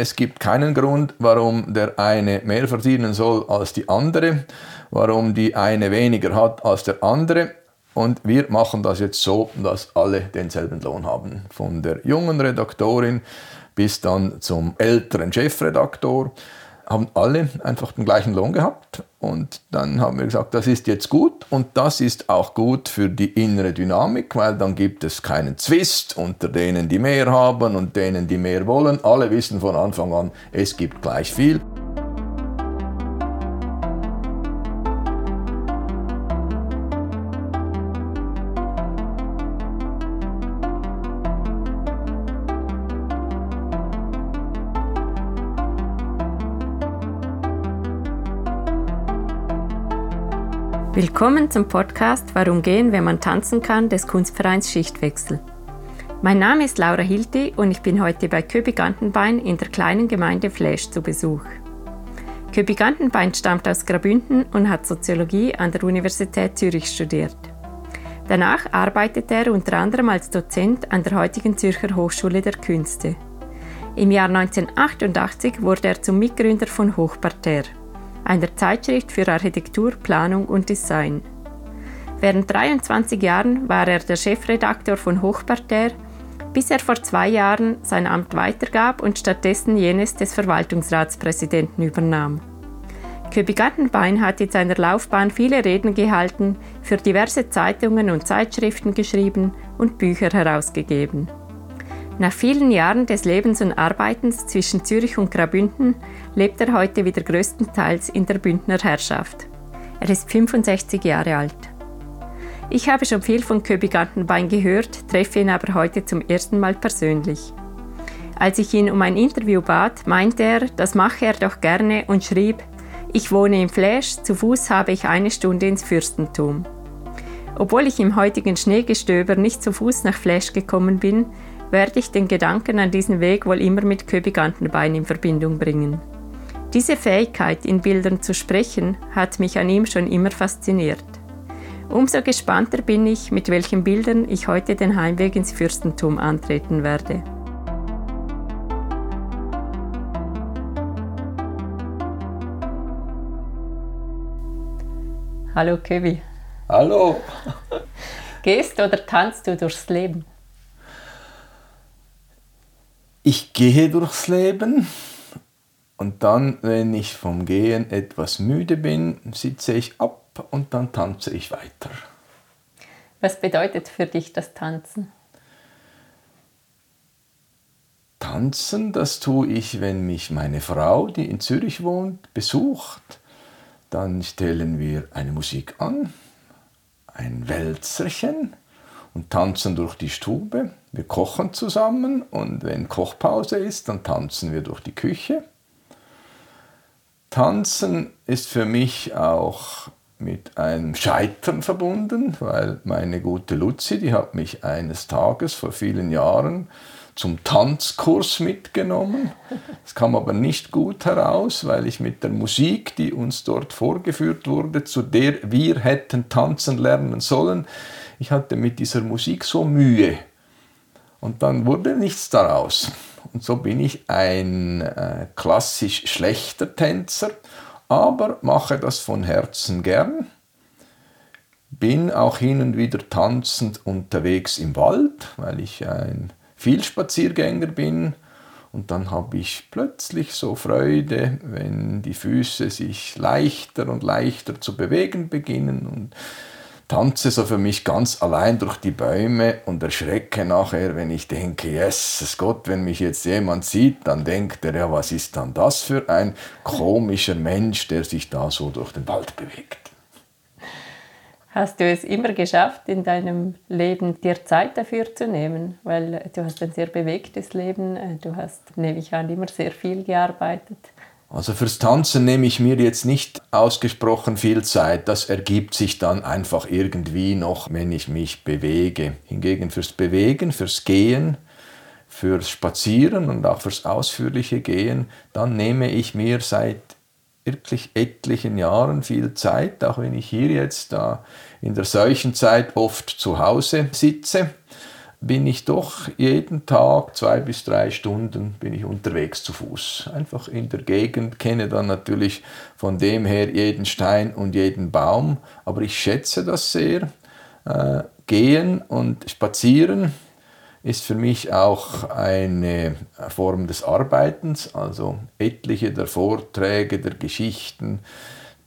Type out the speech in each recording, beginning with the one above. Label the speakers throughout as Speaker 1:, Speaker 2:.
Speaker 1: Es gibt keinen Grund, warum der eine mehr verdienen soll als die andere, warum die eine weniger hat als der andere. Und wir machen das jetzt so, dass alle denselben Lohn haben. Von der jungen Redaktorin bis dann zum älteren Chefredaktor haben alle einfach den gleichen Lohn gehabt. Und dann haben wir gesagt, das ist jetzt gut und das ist auch gut für die innere Dynamik, weil dann gibt es keinen Zwist unter denen, die mehr haben und denen, die mehr wollen. Alle wissen von Anfang an, es gibt gleich viel.
Speaker 2: Willkommen zum Podcast Warum gehen, wenn man tanzen kann des Kunstvereins Schichtwechsel. Mein Name ist Laura Hilti und ich bin heute bei Köbi Gantenbein in der kleinen Gemeinde Fläsch zu Besuch. Köbi Gantenbein stammt aus Grabünden und hat Soziologie an der Universität Zürich studiert. Danach arbeitet er unter anderem als Dozent an der heutigen Zürcher Hochschule der Künste. Im Jahr 1988 wurde er zum Mitgründer von Hochparterre einer Zeitschrift für Architektur, Planung und Design. Während 23 Jahren war er der Chefredaktor von Hochparterre, bis er vor zwei Jahren sein Amt weitergab und stattdessen jenes des Verwaltungsratspräsidenten übernahm. Köbi Gartenbein hat in seiner Laufbahn viele Reden gehalten, für diverse Zeitungen und Zeitschriften geschrieben und Bücher herausgegeben. Nach vielen Jahren des Lebens und Arbeitens zwischen Zürich und Graubünden lebt er heute wieder größtenteils in der Bündner Herrschaft. Er ist 65 Jahre alt. Ich habe schon viel von Köbi Gartenbein gehört, treffe ihn aber heute zum ersten Mal persönlich. Als ich ihn um ein Interview bat, meinte er, das mache er doch gerne und schrieb, ich wohne im Fläsch, zu Fuß habe ich eine Stunde ins Fürstentum. Obwohl ich im heutigen Schneegestöber nicht zu Fuß nach Fläsch gekommen bin, werde ich den Gedanken an diesen Weg wohl immer mit Köbigantenbein in Verbindung bringen. Diese Fähigkeit, in Bildern zu sprechen, hat mich an ihm schon immer fasziniert. Umso gespannter bin ich, mit welchen Bildern ich heute den Heimweg ins Fürstentum antreten werde. Hallo Köbi.
Speaker 1: Hallo.
Speaker 2: Gehst oder tanzt du durchs Leben?
Speaker 1: Ich gehe durchs Leben und dann, wenn ich vom Gehen etwas müde bin, sitze ich ab und dann tanze ich weiter.
Speaker 2: Was bedeutet für dich das Tanzen?
Speaker 1: Tanzen, das tue ich, wenn mich meine Frau, die in Zürich wohnt, besucht. Dann stellen wir eine Musik an, ein Wälzerchen und tanzen durch die Stube. Wir kochen zusammen und wenn Kochpause ist, dann tanzen wir durch die Küche. Tanzen ist für mich auch mit einem Scheitern verbunden, weil meine gute Luzi, die hat mich eines Tages vor vielen Jahren zum Tanzkurs mitgenommen. Es kam aber nicht gut heraus, weil ich mit der Musik, die uns dort vorgeführt wurde, zu der wir hätten tanzen lernen sollen, ich hatte mit dieser Musik so Mühe. Und dann wurde nichts daraus. Und so bin ich ein äh, klassisch schlechter Tänzer, aber mache das von Herzen gern. Bin auch hin und wieder tanzend unterwegs im Wald, weil ich ein Vielspaziergänger bin. Und dann habe ich plötzlich so Freude, wenn die Füße sich leichter und leichter zu bewegen beginnen und tanze so für mich ganz allein durch die Bäume und erschrecke nachher, wenn ich denke, yes, Gott, wenn mich jetzt jemand sieht, dann denkt er, ja, was ist dann das für ein komischer Mensch, der sich da so durch den Wald bewegt.
Speaker 2: Hast du es immer geschafft, in deinem Leben dir Zeit dafür zu nehmen? Weil du hast ein sehr bewegtes Leben, du hast, nehme ich an, immer sehr viel gearbeitet.
Speaker 1: Also fürs Tanzen nehme ich mir jetzt nicht ausgesprochen viel Zeit. Das ergibt sich dann einfach irgendwie noch, wenn ich mich bewege. Hingegen fürs Bewegen, fürs Gehen, fürs Spazieren und auch fürs ausführliche Gehen, dann nehme ich mir seit wirklich etlichen Jahren viel Zeit, auch wenn ich hier jetzt da in der Seuchenzeit oft zu Hause sitze bin ich doch jeden Tag zwei bis drei Stunden bin ich unterwegs zu Fuß. Einfach in der Gegend, kenne dann natürlich von dem her jeden Stein und jeden Baum, aber ich schätze das sehr. Äh, gehen und spazieren ist für mich auch eine Form des Arbeitens, also etliche der Vorträge, der Geschichten,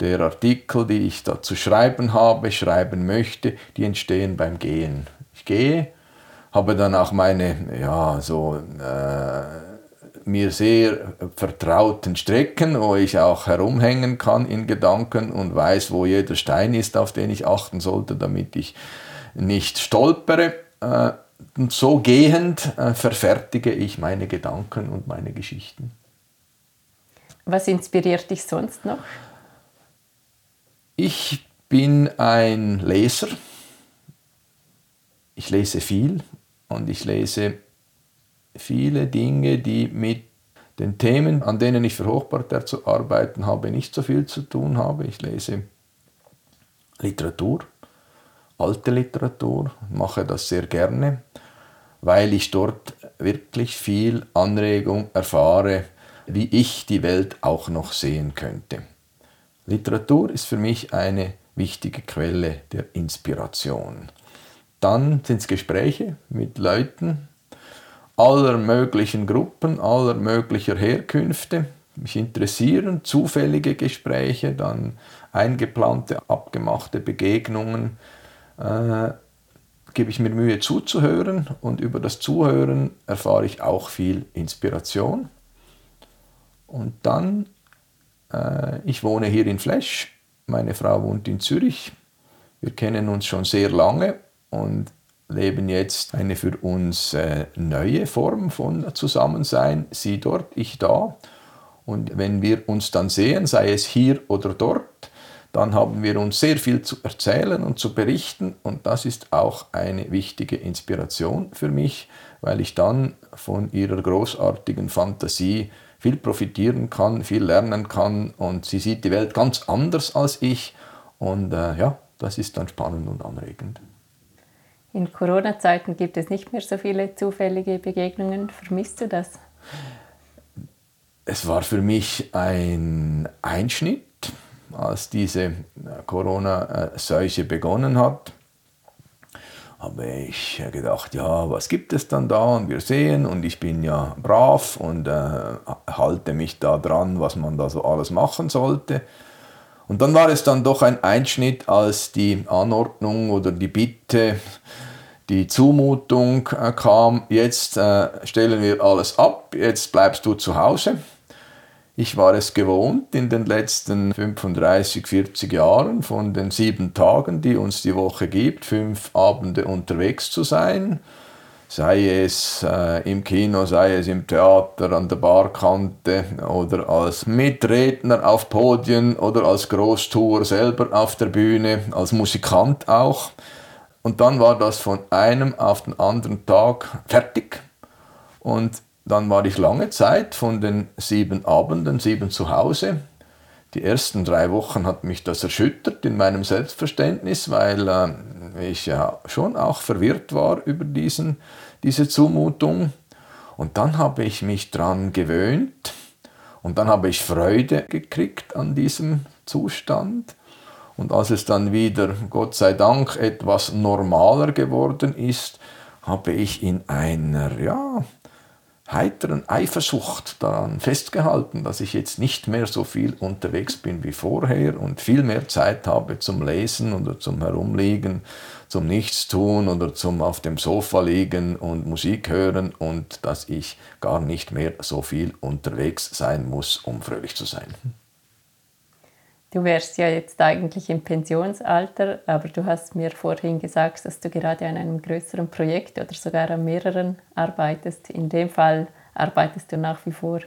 Speaker 1: der Artikel, die ich da zu schreiben habe, schreiben möchte, die entstehen beim Gehen. Ich gehe, habe dann auch meine, ja, so äh, mir sehr vertrauten Strecken, wo ich auch herumhängen kann in Gedanken und weiß, wo jeder Stein ist, auf den ich achten sollte, damit ich nicht stolpere. Äh, und so gehend äh, verfertige ich meine Gedanken und meine Geschichten.
Speaker 2: Was inspiriert dich sonst noch?
Speaker 1: Ich bin ein Leser. Ich lese viel und ich lese viele Dinge, die mit den Themen, an denen ich für Hochparterre zu arbeiten habe, nicht so viel zu tun haben. Ich lese Literatur, alte Literatur, mache das sehr gerne, weil ich dort wirklich viel Anregung erfahre, wie ich die Welt auch noch sehen könnte. Literatur ist für mich eine wichtige Quelle der Inspiration. Dann sind es Gespräche mit Leuten aller möglichen Gruppen, aller möglicher Herkünfte. Mich interessieren zufällige Gespräche, dann eingeplante, abgemachte Begegnungen. Äh, gebe ich mir Mühe zuzuhören und über das Zuhören erfahre ich auch viel Inspiration. Und dann äh, ich wohne hier in Flesch, meine Frau wohnt in Zürich. Wir kennen uns schon sehr lange und leben jetzt eine für uns äh, neue Form von Zusammensein. Sie dort, ich da. Und wenn wir uns dann sehen, sei es hier oder dort, dann haben wir uns sehr viel zu erzählen und zu berichten und das ist auch eine wichtige Inspiration für mich, weil ich dann von ihrer großartigen Fantasie viel profitieren kann, viel lernen kann und sie sieht die Welt ganz anders als ich und äh, ja, das ist dann spannend und anregend.
Speaker 2: In Corona-Zeiten gibt es nicht mehr so viele zufällige Begegnungen. Vermisst du das?
Speaker 1: Es war für mich ein Einschnitt, als diese Corona-Seuche begonnen hat habe ich gedacht, ja, was gibt es dann da? Und wir sehen, und ich bin ja brav und äh, halte mich da dran, was man da so alles machen sollte. Und dann war es dann doch ein Einschnitt, als die Anordnung oder die Bitte, die Zumutung äh, kam, jetzt äh, stellen wir alles ab, jetzt bleibst du zu Hause. Ich war es gewohnt, in den letzten 35, 40 Jahren von den sieben Tagen, die uns die Woche gibt, fünf Abende unterwegs zu sein. Sei es äh, im Kino, sei es im Theater, an der Barkante oder als Mitredner auf Podien oder als Großtour selber auf der Bühne, als Musikant auch. Und dann war das von einem auf den anderen Tag fertig. Und dann war ich lange Zeit von den sieben Abenden, sieben zu Hause. Die ersten drei Wochen hat mich das erschüttert in meinem Selbstverständnis, weil äh, ich ja schon auch verwirrt war über diesen, diese Zumutung. Und dann habe ich mich daran gewöhnt und dann habe ich Freude gekriegt an diesem Zustand. Und als es dann wieder, Gott sei Dank, etwas normaler geworden ist, habe ich in einer, ja, heiteren Eifersucht daran festgehalten, dass ich jetzt nicht mehr so viel unterwegs bin wie vorher und viel mehr Zeit habe zum Lesen oder zum Herumliegen, zum Nichtstun oder zum auf dem Sofa liegen und Musik hören und dass ich gar nicht mehr so viel unterwegs sein muss, um fröhlich zu sein.
Speaker 2: Du wärst ja jetzt eigentlich im Pensionsalter, aber du hast mir vorhin gesagt, dass du gerade an einem größeren Projekt oder sogar an mehreren arbeitest. In dem Fall arbeitest du nach wie vor.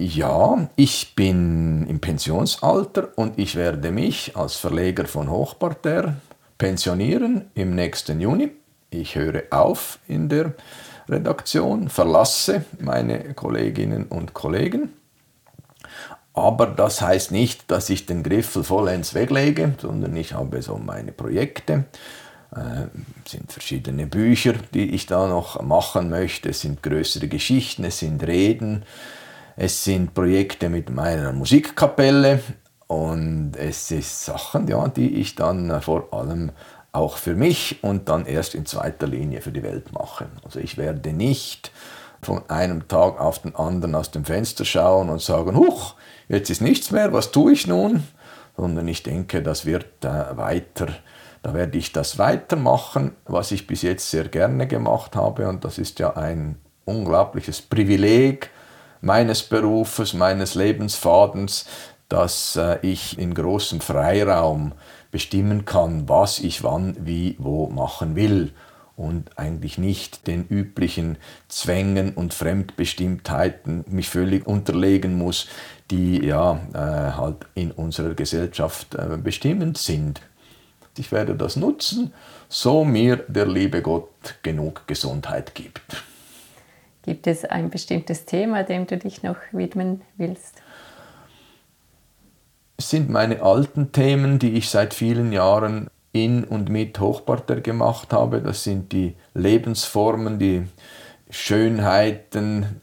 Speaker 1: Ja, ich bin im Pensionsalter und ich werde mich als Verleger von Hochparterre pensionieren im nächsten Juni. Ich höre auf in der Redaktion, verlasse meine Kolleginnen und Kollegen aber das heißt nicht, dass ich den Griffel vollends weglege, sondern ich habe so meine Projekte. äh, sind verschiedene Bücher, die ich da noch machen möchte. Es sind größere Geschichten, es sind Reden, es sind Projekte mit meiner Musikkapelle und es sind Sachen, ja, die ich dann vor allem auch für mich und dann erst in zweiter Linie für die Welt mache. Also ich werde nicht von einem Tag auf den anderen aus dem Fenster schauen und sagen, huch, jetzt ist nichts mehr, was tue ich nun? Sondern ich denke, das wird äh, weiter, da werde ich das weitermachen, was ich bis jetzt sehr gerne gemacht habe und das ist ja ein unglaubliches Privileg meines Berufes, meines Lebensfadens, dass äh, ich in großem Freiraum bestimmen kann, was ich wann, wie, wo machen will und eigentlich nicht den üblichen Zwängen und Fremdbestimmtheiten mich völlig unterlegen muss, die ja äh, halt in unserer Gesellschaft äh, bestimmend sind. Ich werde das nutzen, so mir der liebe Gott genug Gesundheit gibt.
Speaker 2: Gibt es ein bestimmtes Thema, dem du dich noch widmen willst?
Speaker 1: Sind meine alten Themen, die ich seit vielen Jahren in und mit Hochparter gemacht habe. Das sind die Lebensformen, die Schönheiten,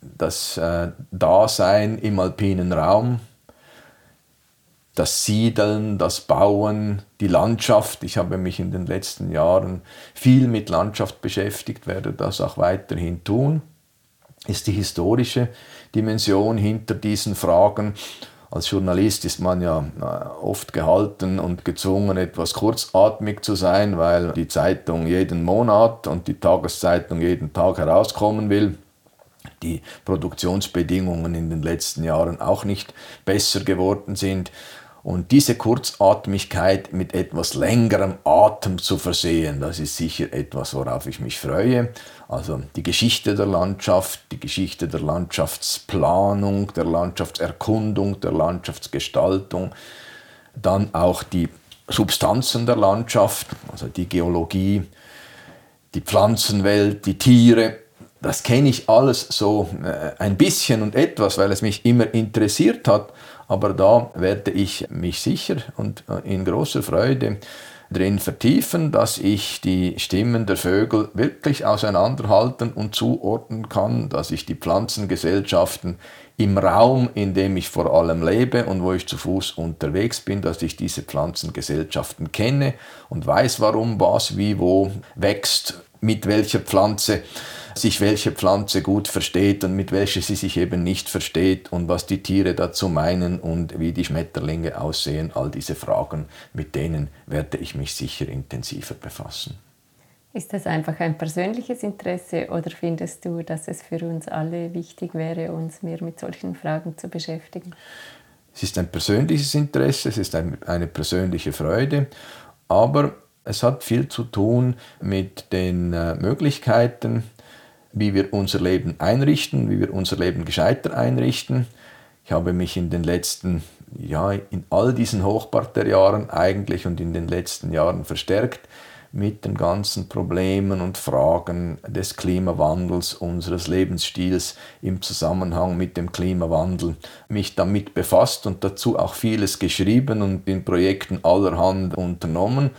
Speaker 1: das äh, Dasein im alpinen Raum, das Siedeln, das Bauen, die Landschaft. Ich habe mich in den letzten Jahren viel mit Landschaft beschäftigt, werde das auch weiterhin tun. Ist die historische Dimension hinter diesen Fragen als Journalist ist man ja äh, oft gehalten und gezwungen, etwas kurzatmig zu sein, weil die Zeitung jeden Monat und die Tageszeitung jeden Tag herauskommen will. Die Produktionsbedingungen in den letzten Jahren auch nicht besser geworden sind. Und diese Kurzatmigkeit mit etwas längerem Atem zu versehen, das ist sicher etwas, worauf ich mich freue. Also die Geschichte der Landschaft, die Geschichte der Landschaftsplanung, der Landschaftserkundung, der Landschaftsgestaltung, dann auch die Substanzen der Landschaft, also die Geologie, die Pflanzenwelt, die Tiere. Das kenne ich alles so äh, ein bisschen und etwas, weil es mich immer interessiert hat. Aber da werde ich mich sicher und äh, in großer Freude drin vertiefen, dass ich die Stimmen der Vögel wirklich auseinanderhalten und zuordnen kann, dass ich die Pflanzengesellschaften im Raum, in dem ich vor allem lebe und wo ich zu Fuß unterwegs bin, dass ich diese Pflanzengesellschaften kenne und weiß, warum was wie wo wächst, mit welcher Pflanze sich welche Pflanze gut versteht und mit welcher sie sich eben nicht versteht und was die Tiere dazu meinen und wie die Schmetterlinge aussehen. All diese Fragen, mit denen werde ich mich sicher intensiver befassen.
Speaker 2: Ist das einfach ein persönliches Interesse oder findest du, dass es für uns alle wichtig wäre, uns mehr mit solchen Fragen zu beschäftigen?
Speaker 1: Es ist ein persönliches Interesse, es ist eine persönliche Freude, aber es hat viel zu tun mit den äh, Möglichkeiten, wie wir unser Leben einrichten, wie wir unser Leben gescheiter einrichten. Ich habe mich in den letzten, ja, in all diesen Hochparterjahren eigentlich und in den letzten Jahren verstärkt mit den ganzen Problemen und Fragen des Klimawandels, unseres Lebensstils im Zusammenhang mit dem Klimawandel mich damit befasst und dazu auch vieles geschrieben und in Projekten allerhand unternommen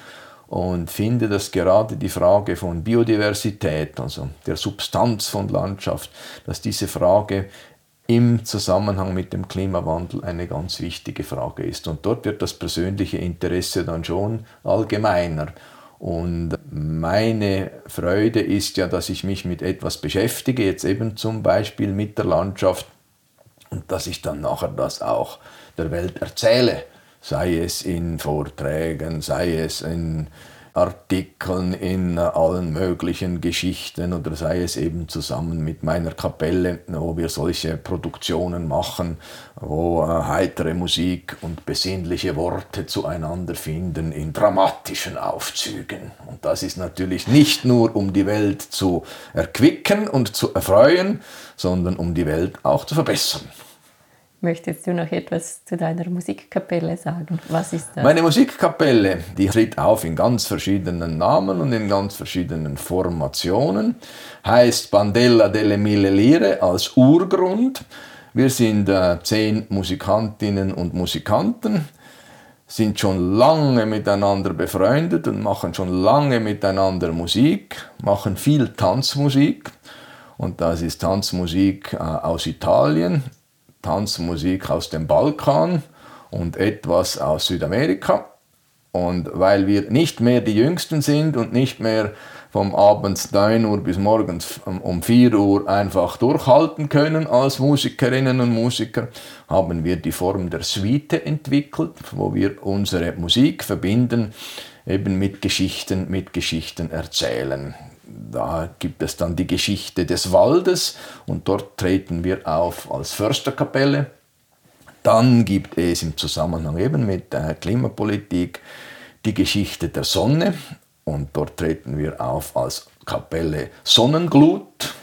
Speaker 1: und finde, dass gerade die Frage von Biodiversität, also der Substanz von Landschaft, dass diese Frage im Zusammenhang mit dem Klimawandel eine ganz wichtige Frage ist. Und dort wird das persönliche Interesse dann schon allgemeiner. Und meine Freude ist ja, dass ich mich mit etwas beschäftige, jetzt eben zum Beispiel mit der Landschaft, und dass ich dann nachher das auch der Welt erzähle sei es in Vorträgen, sei es in Artikeln, in allen möglichen Geschichten oder sei es eben zusammen mit meiner Kapelle, wo wir solche Produktionen machen, wo äh, heitere Musik und besinnliche Worte zueinander finden in dramatischen Aufzügen. Und das ist natürlich nicht nur, um die Welt zu erquicken und zu erfreuen, sondern um die Welt auch zu verbessern.
Speaker 2: Möchtest du noch etwas zu deiner Musikkapelle sagen? Was ist das?
Speaker 1: Meine Musikkapelle, die tritt auf in ganz verschiedenen Namen und in ganz verschiedenen Formationen, heißt Bandella delle Mille Lire als Urgrund. Wir sind äh, zehn Musikantinnen und Musikanten, sind schon lange miteinander befreundet und machen schon lange miteinander Musik, machen viel Tanzmusik. Und das ist Tanzmusik äh, aus Italien, Tanzmusik aus dem Balkan und etwas aus Südamerika. Und weil wir nicht mehr die Jüngsten sind und nicht mehr vom Abend 9 Uhr bis morgens um 4 Uhr einfach durchhalten können als Musikerinnen und Musiker, haben wir die Form der Suite entwickelt, wo wir unsere Musik verbinden eben mit Geschichten, mit Geschichten erzählen. Da gibt es dann die Geschichte des Waldes und dort treten wir auf als Försterkapelle. Dann gibt es im Zusammenhang eben mit der Klimapolitik die Geschichte der Sonne und dort treten wir auf als Kapelle Sonnenglut.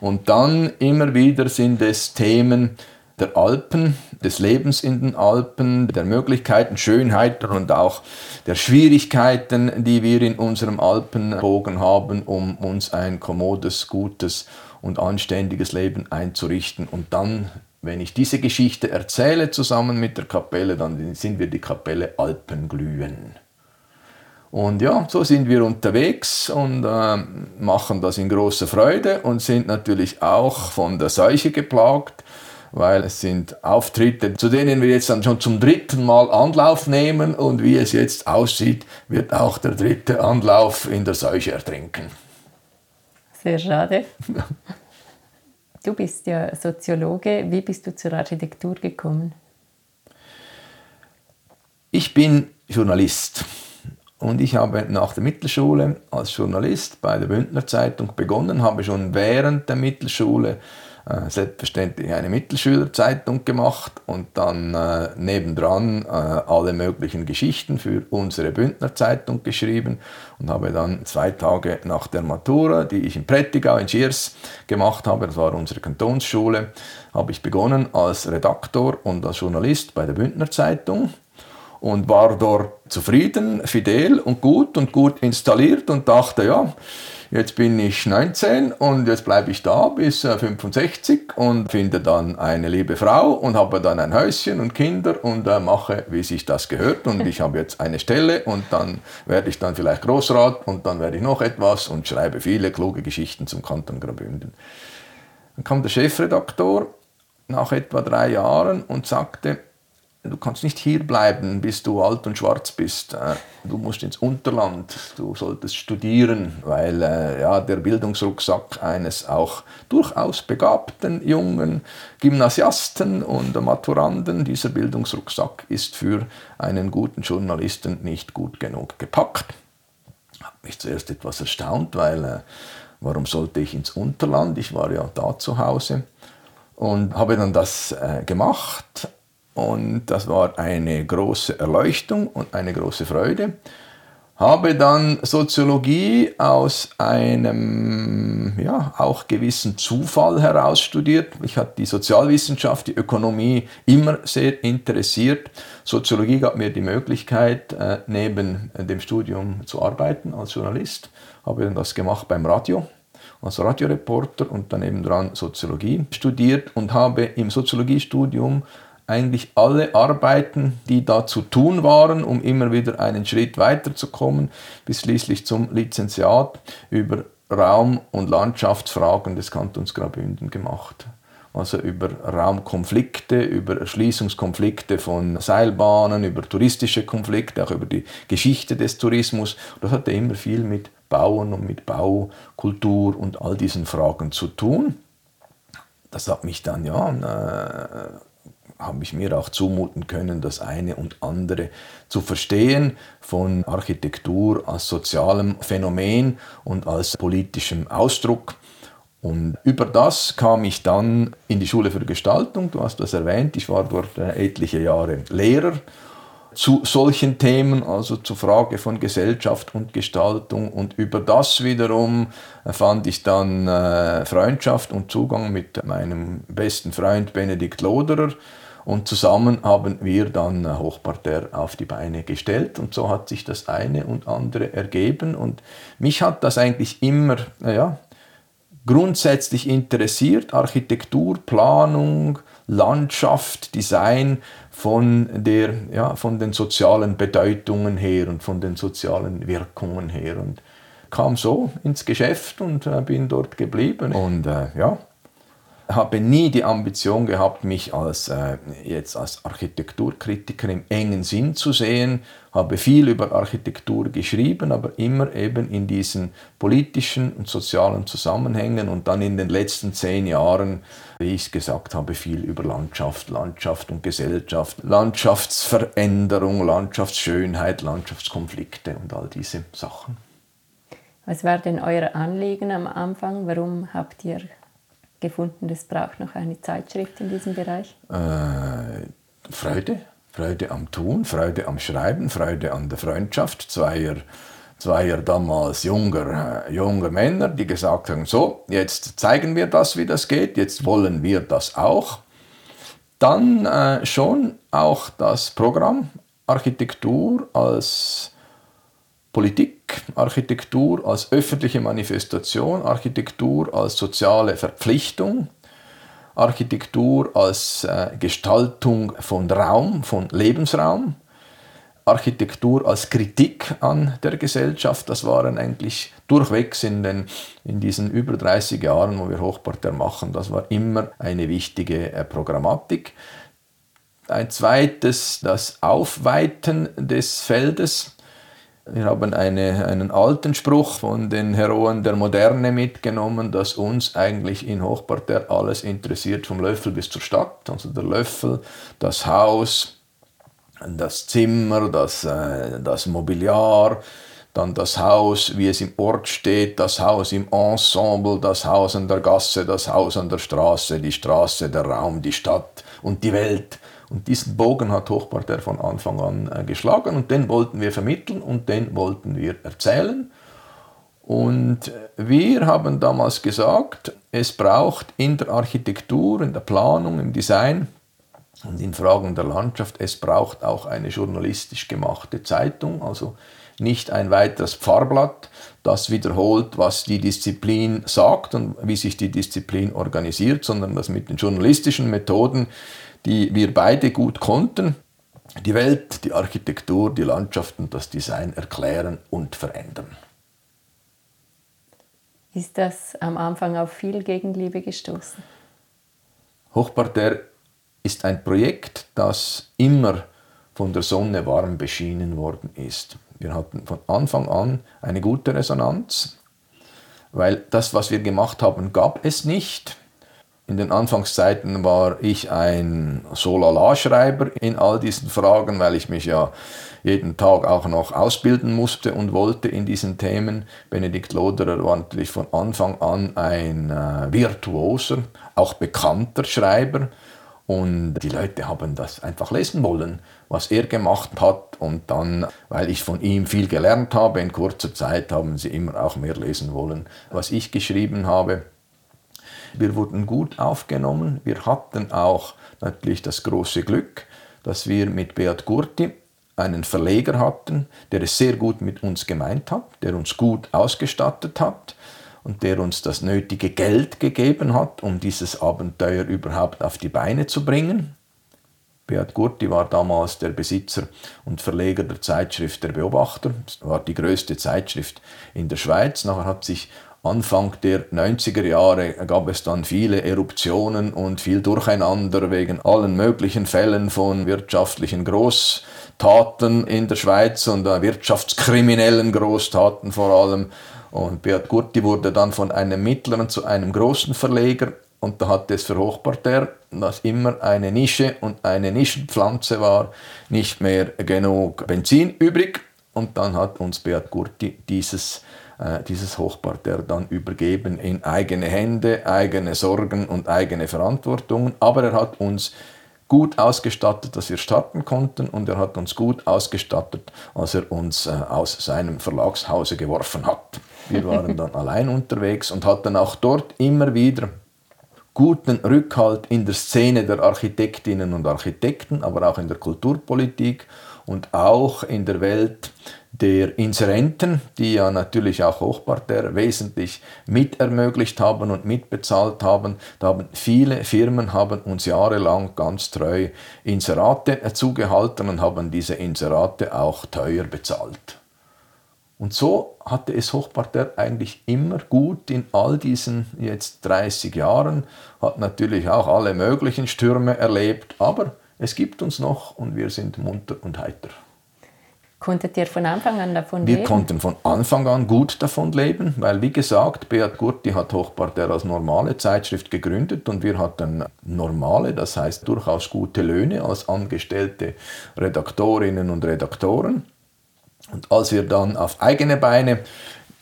Speaker 1: Und dann immer wieder sind es Themen der Alpen, des Lebens in den Alpen, der Möglichkeiten, Schönheiten und auch der Schwierigkeiten, die wir in unserem Alpenbogen haben, um uns ein kommodes, gutes und anständiges Leben einzurichten. Und dann, wenn ich diese Geschichte erzähle zusammen mit der Kapelle, dann sind wir die Kapelle Alpenglühen. Und ja, so sind wir unterwegs und äh, machen das in großer Freude und sind natürlich auch von der Seuche geplagt, weil es sind Auftritte, zu denen wir jetzt dann schon zum dritten Mal Anlauf nehmen und wie es jetzt aussieht, wird auch der dritte Anlauf in der Seuche ertrinken.
Speaker 2: Sehr schade. Du bist ja Soziologe. Wie bist du zur Architektur gekommen?
Speaker 1: Ich bin Journalist. Und ich habe nach der Mittelschule als Journalist bei der Bündner Zeitung begonnen, habe schon während der Mittelschule äh, selbstverständlich eine Mittelschülerzeitung gemacht und dann äh, nebendran äh, alle möglichen Geschichten für unsere Bündner Zeitung geschrieben und habe dann zwei Tage nach der Matura, die ich in Prättigau in Schiers gemacht habe, das war unsere Kantonsschule, habe ich begonnen als Redaktor und als Journalist bei der Bündner Zeitung und war dort zufrieden, fidel und gut und gut installiert und dachte, ja, jetzt bin ich 19 und jetzt bleibe ich da bis 65 äh, und finde dann eine liebe Frau und habe dann ein Häuschen und Kinder und äh, mache, wie sich das gehört. Und ich habe jetzt eine Stelle und dann werde ich dann vielleicht Großrat und dann werde ich noch etwas und schreibe viele kluge Geschichten zum Kanton Graubünden. Dann kam der Chefredaktor nach etwa drei Jahren und sagte, du kannst nicht hier bleiben, bis du alt und schwarz bist. Äh, du musst ins Unterland, du solltest studieren, weil äh, ja, der Bildungsrucksack eines auch durchaus begabten jungen Gymnasiasten und Maturanden, dieser Bildungsrucksack ist für einen guten Journalisten nicht gut genug gepackt. Ich habe mich zuerst etwas erstaunt, weil äh, warum sollte ich ins Unterland? Ich war ja da zu Hause und habe dann das gemacht und das war eine große Erleuchtung und eine große Freude. Habe dann Soziologie aus einem ja, auch gewissen Zufall heraus studiert. Ich hatte die Sozialwissenschaft, die Ökonomie immer sehr interessiert. Soziologie gab mir die Möglichkeit, äh, neben dem Studium zu arbeiten als Journalist. Habe dann das gemacht beim Radio als Radioreporter und dann dran Soziologie studiert und habe im Soziologiestudium eigentlich alle Arbeiten, die da zu tun waren, um immer wieder einen Schritt weiterzukommen, bis schließlich zum Lizenziat über Raum- und Landschaftsfragen des Kantons Graubünden gemacht. Also über Raumkonflikte, über Erschließungskonflikte von Seilbahnen, über touristische Konflikte, auch über die Geschichte des Tourismus. Das hatte immer viel mit Bauen und mit Baukultur und all diesen Fragen zu tun. Das hat mich dann ja äh, habe ich mir auch zumuten können, das eine und andere zu verstehen von Architektur als sozialem Phänomen und als politischem Ausdruck. Und über das kam ich dann in die Schule für Gestaltung. Du hast das erwähnt, ich war dort äh, etliche Jahre Lehrer zu solchen Themen, also zur Frage von Gesellschaft und Gestaltung. Und über das wiederum äh, fand ich dann äh, Freundschaft und Zugang mit meinem besten Freund Benedikt Loderer und zusammen haben wir dann Hochparterre auf die Beine gestellt und so hat sich das eine und andere ergeben. Und mich hat das eigentlich immer ja, grundsätzlich interessiert, Architektur, Planung, Landschaft, Design von, der, ja, von den sozialen Bedeutungen her und von den sozialen Wirkungen her. Und kam so ins Geschäft und äh, bin dort geblieben. Und äh, ja, habe nie die Ambition gehabt, mich als, äh, jetzt als Architekturkritiker im engen Sinn zu sehen, habe viel über Architektur geschrieben, aber immer eben in diesen politischen und sozialen Zusammenhängen und dann in den letzten zehn Jahren, wie ich es gesagt habe, viel über Landschaft, Landschaft und Gesellschaft, Landschaftsveränderung, Landschaftsschönheit, Landschaftskonflikte und all diese Sachen.
Speaker 2: Was war denn euer Anliegen am Anfang? Warum habt ihr gefunden, es braucht noch eine Zeitschrift in diesem Bereich?
Speaker 1: Äh, Freude, Freude am Tun, Freude am Schreiben, Freude an der Freundschaft zweier, zweier damals junger, äh, junger Männer, die gesagt haben, so, jetzt zeigen wir das, wie das geht, jetzt wollen wir das auch. Dann äh, schon auch das Programm Architektur als Politik, Architektur als öffentliche Manifestation, Architektur als soziale Verpflichtung, Architektur als äh, Gestaltung von Raum, von Lebensraum, Architektur als Kritik an der Gesellschaft, das waren eigentlich durchwegs in, den, in diesen über 30 Jahren, wo wir Hochparterre machen, das war immer eine wichtige äh, Programmatik. Ein zweites, das Aufweiten des Feldes, wir haben eine, einen alten Spruch von den Heroen der Moderne mitgenommen, dass uns eigentlich in Hochparterre alles interessiert, vom Löffel bis zur Stadt. Also der Löffel, das Haus, das Zimmer, das, äh, das Mobiliar, dann das Haus, wie es im Ort steht, das Haus im Ensemble, das Haus an der Gasse, das Haus an der Straße, die Straße, der Raum, die Stadt und die Welt. Und diesen Bogen hat Hochparterre von Anfang an äh, geschlagen und den wollten wir vermitteln und den wollten wir erzählen. Und äh, wir haben damals gesagt, es braucht in der Architektur, in der Planung, im Design und in Fragen der Landschaft, es braucht auch eine journalistisch gemachte Zeitung, also nicht ein weiteres Pfarrblatt, das wiederholt, was die Disziplin sagt und wie sich die Disziplin organisiert, sondern das mit den journalistischen Methoden die wir beide gut konnten, die Welt, die Architektur, die Landschaft und das Design erklären und verändern.
Speaker 2: Ist das am Anfang auf viel Gegenliebe gestoßen?
Speaker 1: Hochparterre ist ein Projekt, das immer von der Sonne warm beschienen worden ist. Wir hatten von Anfang an eine gute Resonanz, weil das, was wir gemacht haben, gab es nicht. In den Anfangszeiten war ich ein Solala-Schreiber in all diesen Fragen, weil ich mich ja jeden Tag auch noch ausbilden musste und wollte in diesen Themen. Benedikt Loderer war natürlich von Anfang an ein äh, virtuoser, auch bekannter Schreiber. Und die Leute haben das einfach lesen wollen, was er gemacht hat. Und dann, weil ich von ihm viel gelernt habe, in kurzer Zeit haben sie immer auch mehr lesen wollen, was ich geschrieben habe. Wir wurden gut aufgenommen. Wir hatten auch natürlich das große Glück, dass wir mit Beat Gurti einen Verleger hatten, der es sehr gut mit uns gemeint hat, der uns gut ausgestattet hat und der uns das nötige Geld gegeben hat, um dieses Abenteuer überhaupt auf die Beine zu bringen. Beat Gurti war damals der Besitzer und Verleger der Zeitschrift Der Beobachter. Das war die größte Zeitschrift in der Schweiz. Nachher hat sich Anfang der 90er Jahre gab es dann viele Eruptionen und viel Durcheinander wegen allen möglichen Fällen von wirtschaftlichen Großtaten in der Schweiz und äh, wirtschaftskriminellen Großtaten vor allem. Und Beat Gurti wurde dann von einem mittleren zu einem großen Verleger und da hat es für Hochparterre, das immer eine Nische und eine Nischenpflanze war, nicht mehr genug Benzin übrig. Und dann hat uns Beat Gurti dieses dieses Hochparterre dann übergeben in eigene Hände, eigene Sorgen und eigene Verantwortungen. Aber er hat uns gut ausgestattet, dass wir starten konnten und er hat uns gut ausgestattet, als er uns äh, aus seinem Verlagshause geworfen hat. Wir waren dann allein unterwegs und hatten auch dort immer wieder guten Rückhalt in der Szene der Architektinnen und Architekten, aber auch in der Kulturpolitik und auch in der Welt der Inserenten, die ja natürlich auch Hochparterre wesentlich mit ermöglicht haben und mitbezahlt haben. Da haben viele Firmen haben uns jahrelang ganz treu Inserate zugehalten und haben diese Inserate auch teuer bezahlt. Und so hatte es Hochparterre eigentlich immer gut in all diesen jetzt 30 Jahren, hat natürlich auch alle möglichen Stürme erlebt, aber es gibt uns noch und wir sind munter und heiter.
Speaker 2: Konntet ihr von Anfang an davon
Speaker 1: wir
Speaker 2: leben?
Speaker 1: Wir konnten von Anfang an gut davon leben, weil wie gesagt, Beat Gurti hat Hochparterre als normale Zeitschrift gegründet und wir hatten normale, das heißt durchaus gute Löhne als angestellte Redaktorinnen und Redaktoren. Und als wir dann auf eigene Beine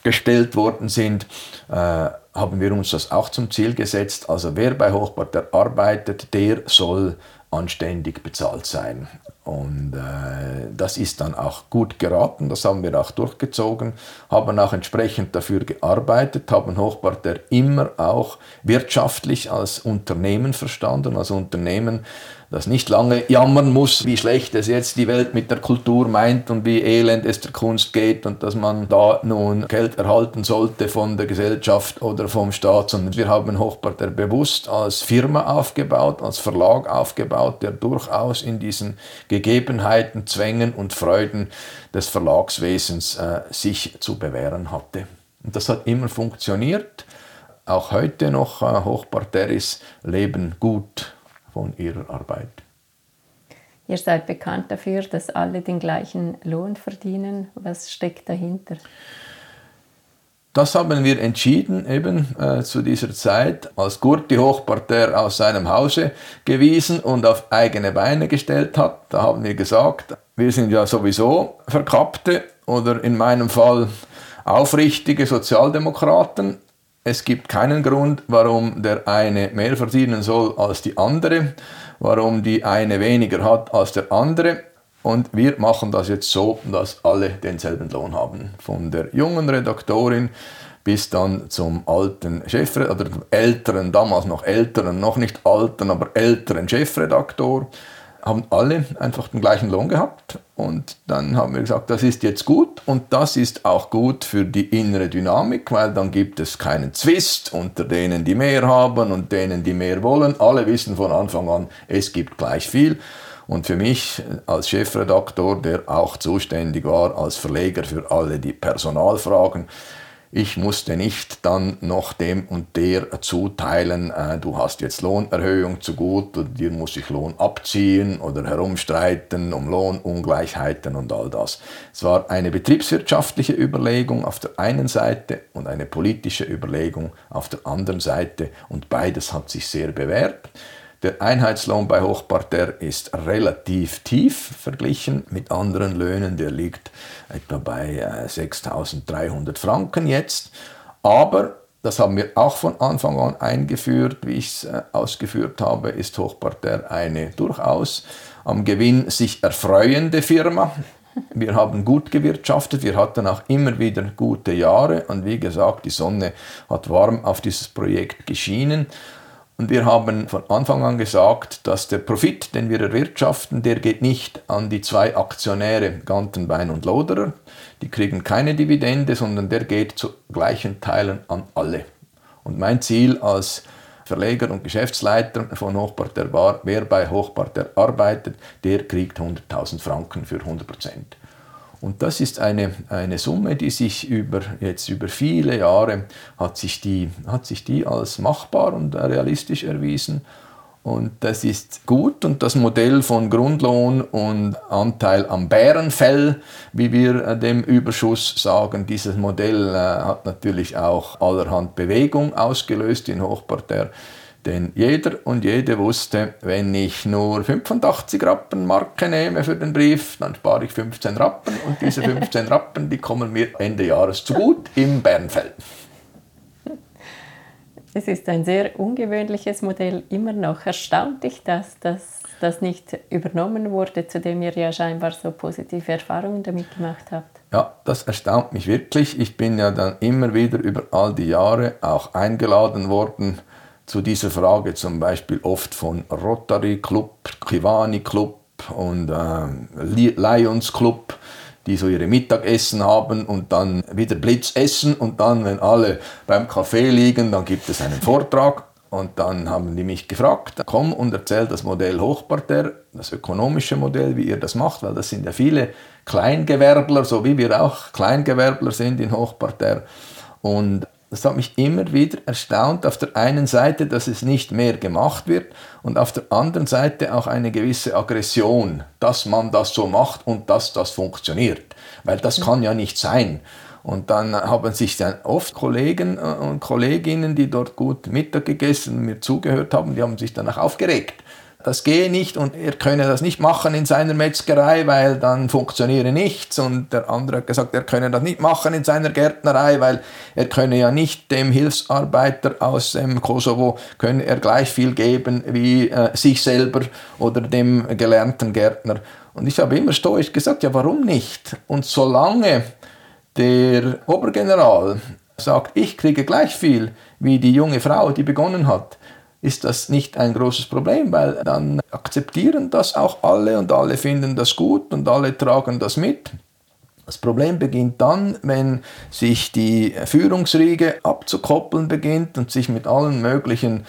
Speaker 1: gestellt worden sind, äh, haben wir uns das auch zum Ziel gesetzt. Also wer bei Hochparterre arbeitet, der soll anständig bezahlt sein. Und äh, das ist dann auch gut geraten, das haben wir auch durchgezogen, haben auch entsprechend dafür gearbeitet, haben Hochparterre immer auch wirtschaftlich als Unternehmen verstanden, als Unternehmen, das nicht lange jammern muss, wie schlecht es jetzt die Welt mit der Kultur meint und wie elend es der Kunst geht und dass man da nun Geld erhalten sollte von der Gesellschaft oder vom Staat, sondern wir haben Hochparterre bewusst als Firma aufgebaut, als Verlag aufgebaut, der durchaus in diesen Gegebenheiten, Zwängen und Freuden des Verlagswesens äh, sich zu bewähren hatte. Und das hat immer funktioniert. Auch heute noch äh, Hochparterres leben gut von ihrer Arbeit.
Speaker 2: Ihr seid bekannt dafür, dass alle den gleichen Lohn verdienen. Was steckt dahinter?
Speaker 1: Das haben wir entschieden eben äh, zu dieser Zeit, als Gurti Hochparterre aus seinem Hause gewiesen und auf eigene Beine gestellt hat. Da haben wir gesagt, wir sind ja sowieso verkappte oder in meinem Fall aufrichtige Sozialdemokraten es gibt keinen Grund, warum der eine mehr verdienen soll als die andere, warum die eine weniger hat als der andere. Und wir machen das jetzt so, dass alle denselben Lohn haben. Von der jungen Redaktorin bis dann zum alten Chefredaktor, oder älteren, damals noch älteren, noch nicht alten, aber älteren Chefredaktor haben alle einfach den gleichen Lohn gehabt und dann haben wir gesagt, das ist jetzt gut und das ist auch gut für die innere Dynamik, weil dann gibt es keinen Zwist unter denen, die mehr haben und denen, die mehr wollen. Alle wissen von Anfang an, es gibt gleich viel. Und für mich als Chefredaktor, der auch zuständig war als Verleger für alle die Personalfragen, ich musste nicht dann noch dem und der zuteilen, äh, du hast jetzt Lohnerhöhung zu gut oder dir muss ich Lohn abziehen oder herumstreiten um Lohnungleichheiten und all das. Es war eine betriebswirtschaftliche Überlegung auf der einen Seite und eine politische Überlegung auf der anderen Seite und beides hat sich sehr bewährt. Der Einheitslohn bei Hochparterre ist relativ tief verglichen mit anderen Löhnen. Der liegt etwa bei 6.300 äh, Franken jetzt. Aber das haben wir auch von Anfang an eingeführt. Wie ich es äh, ausgeführt habe, ist Hochparterre eine durchaus am Gewinn sich erfreuende Firma. Wir haben gut gewirtschaftet, wir hatten auch immer wieder gute Jahre und wie gesagt, die Sonne hat warm auf dieses Projekt geschienen. Und wir haben von Anfang an gesagt, dass der Profit, den wir erwirtschaften, der geht nicht an die zwei Aktionäre Gantenbein und Loderer. Die kriegen keine Dividende, sondern der geht zu gleichen Teilen an alle. Und mein Ziel als Verleger und Geschäftsleiter von Hochparterre war, wer bei Hochparterre arbeitet, der kriegt 100.000 Franken für 100 Prozent. Und das ist eine, eine Summe, die sich über, jetzt über viele Jahre hat sich, die, hat sich die als machbar und realistisch erwiesen. Und das ist gut und das Modell von Grundlohn und Anteil am Bärenfell, wie wir dem Überschuss sagen, dieses Modell äh, hat natürlich auch allerhand Bewegung ausgelöst in Hochparterre. Denn jeder und jede wusste, wenn ich nur 85 Rappen Marke nehme für den Brief, dann spare ich 15 Rappen und diese 15 Rappen, die kommen mir Ende Jahres zu gut im Bernfeld.
Speaker 2: Es ist ein sehr ungewöhnliches Modell immer noch. Erstaunt dich das, dass das nicht übernommen wurde, zu dem ihr ja scheinbar so positive Erfahrungen damit gemacht habt?
Speaker 1: Ja, das erstaunt mich wirklich. Ich bin ja dann immer wieder über all die Jahre auch eingeladen worden, zu dieser Frage zum Beispiel oft von Rotary Club, Kivani Club und äh, Lions Club, die so ihre Mittagessen haben und dann wieder Blitz essen und dann, wenn alle beim Kaffee liegen, dann gibt es einen Vortrag und dann haben die mich gefragt, komm und erzähl das Modell Hochparterre, das ökonomische Modell, wie ihr das macht, weil das sind ja viele Kleingewerbler, so wie wir auch Kleingewerbler sind in Hochparterre. Und das hat mich immer wieder erstaunt, auf der einen Seite, dass es nicht mehr gemacht wird und auf der anderen Seite auch eine gewisse Aggression, dass man das so macht und dass das funktioniert. Weil das kann ja nicht sein. Und dann haben sich dann oft Kollegen äh, und Kolleginnen, die dort gut Mittag gegessen und mir zugehört haben, die haben sich dann auch aufgeregt das gehe nicht und er könne das nicht machen in seiner Metzgerei, weil dann funktioniere nichts. Und der andere hat gesagt, er könne das nicht machen in seiner Gärtnerei, weil er könne ja nicht dem Hilfsarbeiter aus dem Kosovo, könne er gleich viel geben wie äh, sich selber oder dem gelernten Gärtner. Und ich habe immer stoisch gesagt, ja warum nicht? Und solange der Obergeneral sagt, ich kriege gleich viel wie die junge Frau, die begonnen hat, ist das nicht ein großes Problem, weil dann akzeptieren das auch alle und alle finden das gut und alle tragen das mit. Das Problem beginnt dann, wenn sich die Führungsriege abzukoppeln beginnt und sich mit allen möglichen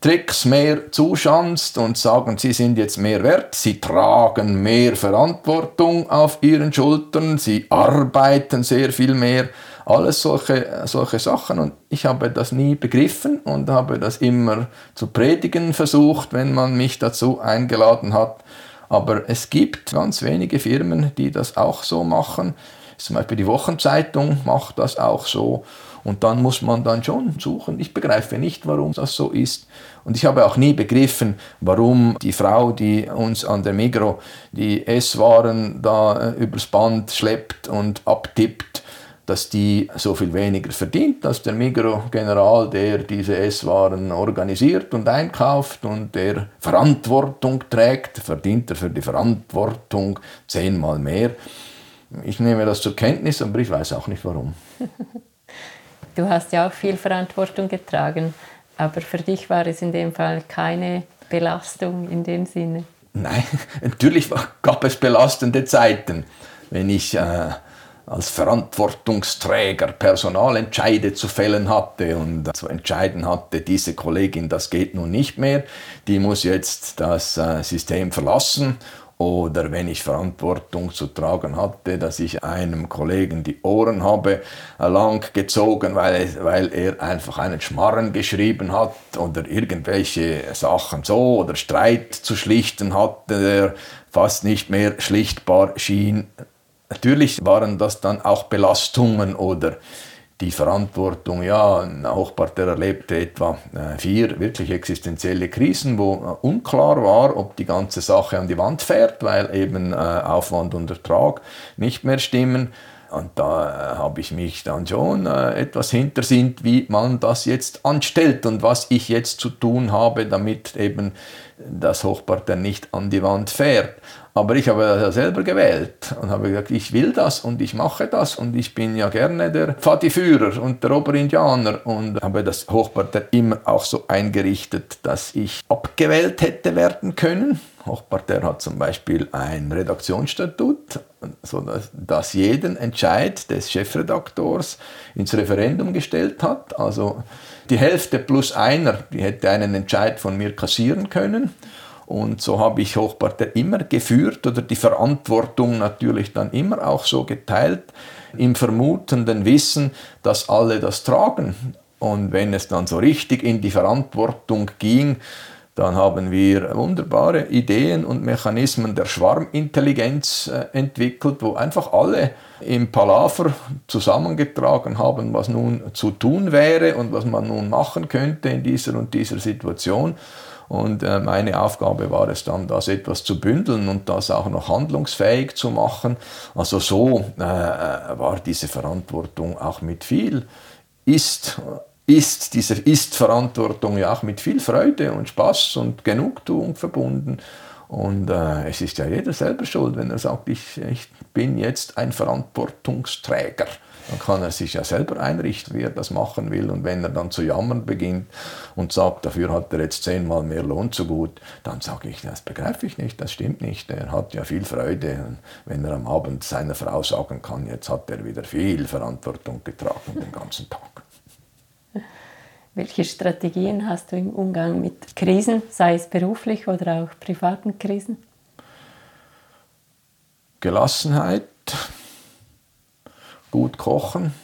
Speaker 1: Tricks mehr zuschanzt und sagen, sie sind jetzt mehr wert, sie tragen mehr Verantwortung auf ihren Schultern, sie arbeiten sehr viel mehr alles solche, solche Sachen. Und ich habe das nie begriffen und habe das immer zu predigen versucht, wenn man mich dazu eingeladen hat. Aber es gibt ganz wenige Firmen, die das auch so machen. Zum Beispiel die Wochenzeitung macht das auch so. Und dann muss man dann schon suchen. Ich begreife nicht, warum das so ist. Und ich habe auch nie begriffen, warum die Frau, die uns an der Migro die Esswaren da äh, übers Band schleppt und abtippt, dass die so viel weniger verdient als der Migro-General, der diese Esswaren organisiert und einkauft und der Verantwortung trägt, verdient er für die Verantwortung zehnmal mehr. Ich nehme das zur Kenntnis, aber ich weiß auch nicht warum.
Speaker 2: Du hast ja auch viel Verantwortung getragen, aber für dich war es in dem Fall keine Belastung in dem Sinne.
Speaker 1: Nein, natürlich gab es belastende Zeiten, wenn ich äh, als Verantwortungsträger Personalentscheide zu fällen hatte und zu entscheiden hatte, diese Kollegin, das geht nun nicht mehr, die muss jetzt das äh, System verlassen. Oder wenn ich Verantwortung zu tragen hatte, dass ich einem Kollegen die Ohren habe äh, lang gezogen, weil, weil er einfach einen Schmarren geschrieben hat oder irgendwelche Sachen so oder Streit zu schlichten hatte, der fast nicht mehr schlichtbar schien, Natürlich waren das dann auch Belastungen oder die Verantwortung, ja, ein Hochparter erlebte etwa äh, vier wirklich existenzielle Krisen, wo unklar war, ob die ganze Sache an die Wand fährt, weil eben äh, Aufwand und Ertrag nicht mehr stimmen. Und da äh, habe ich mich dann schon etwas hintersinnt, wie man das jetzt anstellt und was ich jetzt zu tun habe, damit eben das Hochparter nicht an die Wand fährt. Aber ich habe das ja selber gewählt und habe gesagt, ich will das und ich mache das und ich bin ja gerne der Pfadiführer und der Oberindianer und habe das Hochparterre immer auch so eingerichtet, dass ich abgewählt hätte werden können. Hochparterre hat zum Beispiel ein Redaktionsstatut, so dass, das jeden Entscheid des Chefredaktors ins Referendum gestellt hat. Also die Hälfte plus einer, die hätte einen Entscheid von mir kassieren können. Und so habe ich Hochparterre immer geführt oder die Verantwortung natürlich dann immer auch so geteilt, im vermutenden Wissen, dass alle das tragen. Und wenn es dann so richtig in die Verantwortung ging, dann haben wir wunderbare Ideen und Mechanismen der Schwarmintelligenz äh, entwickelt, wo einfach alle im Palaver zusammengetragen haben, was nun zu tun wäre und was man nun machen könnte in dieser und dieser Situation. Und äh, meine Aufgabe war es dann, das etwas zu bündeln und das auch noch handlungsfähig zu machen. Also so äh, war diese Verantwortung auch mit viel ist ist diese Ist-Verantwortung ja auch mit viel Freude und Spaß und Genugtuung verbunden. Und äh, es ist ja jeder selber schuld, wenn er sagt, ich, ich bin jetzt ein Verantwortungsträger. dann kann er sich ja selber einrichten, wie er das machen will. Und wenn er dann zu jammern beginnt und sagt, dafür hat er jetzt zehnmal mehr Lohn zu gut, dann sage ich, das begreife ich nicht, das stimmt nicht. Er hat ja viel Freude, wenn er am Abend seiner Frau sagen kann, jetzt hat er wieder viel Verantwortung getragen den ganzen Tag.
Speaker 2: Welche Strategien hast du im Umgang mit Krisen, sei es beruflich oder auch privaten Krisen?
Speaker 1: Gelassenheit, gut kochen,